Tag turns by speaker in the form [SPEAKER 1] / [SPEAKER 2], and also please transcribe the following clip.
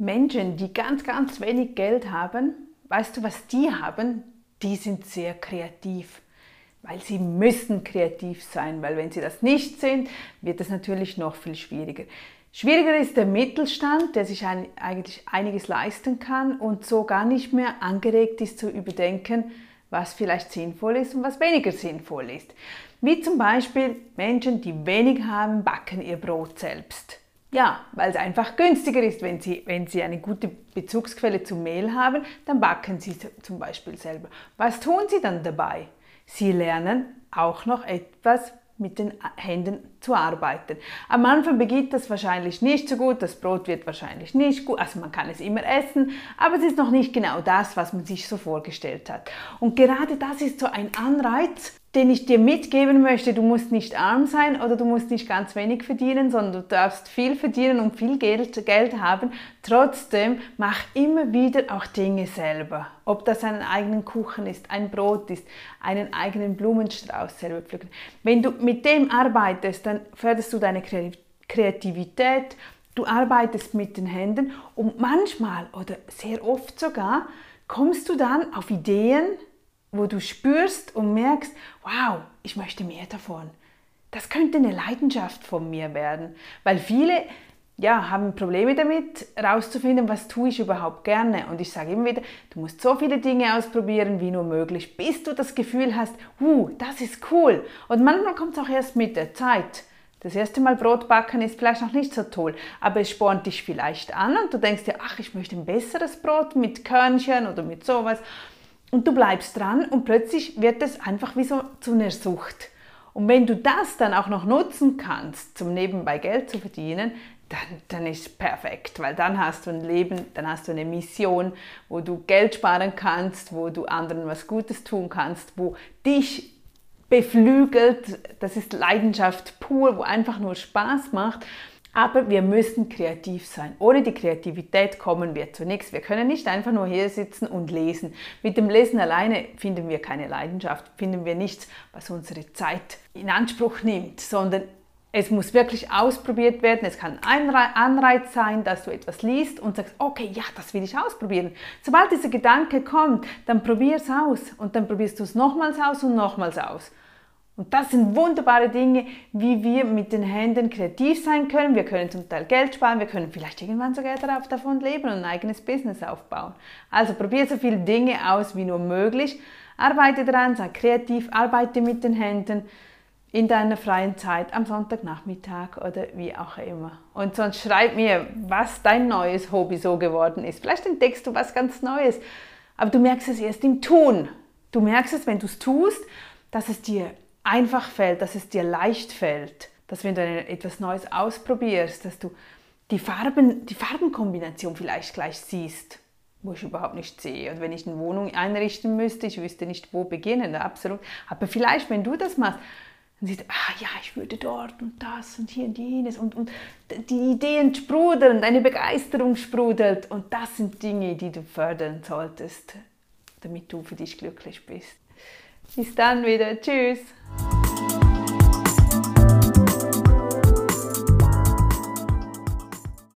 [SPEAKER 1] Menschen, die ganz, ganz wenig Geld haben, weißt du, was die haben? Die sind sehr kreativ, weil sie müssen kreativ sein, weil wenn sie das nicht sind, wird es natürlich noch viel schwieriger. Schwieriger ist der Mittelstand, der sich eigentlich einiges leisten kann und so gar nicht mehr angeregt ist zu überdenken, was vielleicht sinnvoll ist und was weniger sinnvoll ist. Wie zum Beispiel Menschen, die wenig haben, backen ihr Brot selbst. Ja, weil es einfach günstiger ist, wenn Sie, wenn Sie eine gute Bezugsquelle zum Mehl haben, dann backen Sie zum Beispiel selber. Was tun Sie dann dabei? Sie lernen auch noch etwas mit den Händen zu arbeiten. Am Anfang beginnt das wahrscheinlich nicht so gut, das Brot wird wahrscheinlich nicht gut, also man kann es immer essen, aber es ist noch nicht genau das, was man sich so vorgestellt hat. Und gerade das ist so ein Anreiz, den ich dir mitgeben möchte, du musst nicht arm sein oder du musst nicht ganz wenig verdienen, sondern du darfst viel verdienen und viel Geld, Geld haben. Trotzdem mach immer wieder auch Dinge selber. Ob das einen eigenen Kuchen ist, ein Brot ist, einen eigenen Blumenstrauß selber pflücken. Wenn du mit dem arbeitest, dann förderst du deine Kreativität, du arbeitest mit den Händen und manchmal oder sehr oft sogar kommst du dann auf Ideen, wo du spürst und merkst, wow, ich möchte mehr davon. Das könnte eine Leidenschaft von mir werden, weil viele ja, haben Probleme damit, herauszufinden, was tue ich überhaupt gerne. Und ich sage immer wieder, du musst so viele Dinge ausprobieren, wie nur möglich, bis du das Gefühl hast, uh, das ist cool. Und manchmal kommt es auch erst mit der Zeit. Das erste Mal Brot backen ist vielleicht noch nicht so toll, aber es spornt dich vielleicht an und du denkst dir, ach, ich möchte ein besseres Brot mit Körnchen oder mit sowas. Und du bleibst dran und plötzlich wird es einfach wie so zu einer Sucht. Und wenn du das dann auch noch nutzen kannst, zum nebenbei Geld zu verdienen, dann, dann ist perfekt, weil dann hast du ein Leben, dann hast du eine Mission, wo du Geld sparen kannst, wo du anderen was Gutes tun kannst, wo dich beflügelt, das ist Leidenschaft pur, wo einfach nur Spaß macht aber wir müssen kreativ sein. Ohne die Kreativität kommen wir zu nichts. Wir können nicht einfach nur hier sitzen und lesen. Mit dem Lesen alleine finden wir keine Leidenschaft, finden wir nichts, was unsere Zeit in Anspruch nimmt, sondern es muss wirklich ausprobiert werden. Es kann ein Anreiz sein, dass du etwas liest und sagst, okay, ja, das will ich ausprobieren. Sobald dieser Gedanke kommt, dann probier es aus und dann probierst du es nochmals aus und nochmals aus. Und das sind wunderbare Dinge, wie wir mit den Händen kreativ sein können. Wir können zum Teil Geld sparen, wir können vielleicht irgendwann sogar darauf, davon leben und ein eigenes Business aufbauen. Also probiere so viele Dinge aus wie nur möglich. Arbeite daran, sei kreativ, arbeite mit den Händen in deiner freien Zeit, am Sonntagnachmittag oder wie auch immer. Und sonst schreib mir, was dein neues Hobby so geworden ist. Vielleicht entdeckst du was ganz Neues, aber du merkst es erst im Tun. Du merkst es, wenn du es tust, dass es dir einfach fällt, dass es dir leicht fällt, dass wenn du etwas Neues ausprobierst, dass du die, Farben, die Farbenkombination vielleicht gleich siehst, wo ich überhaupt nicht sehe. Und wenn ich eine Wohnung einrichten müsste, ich wüsste nicht, wo beginnen, absolut. Aber vielleicht, wenn du das machst, dann siehst du, ah ja, ich würde dort und das und hier und jenes und, und die Ideen sprudeln, deine Begeisterung sprudelt. Und das sind Dinge, die du fördern solltest, damit du für dich glücklich bist. Bis dann wieder. Tschüss.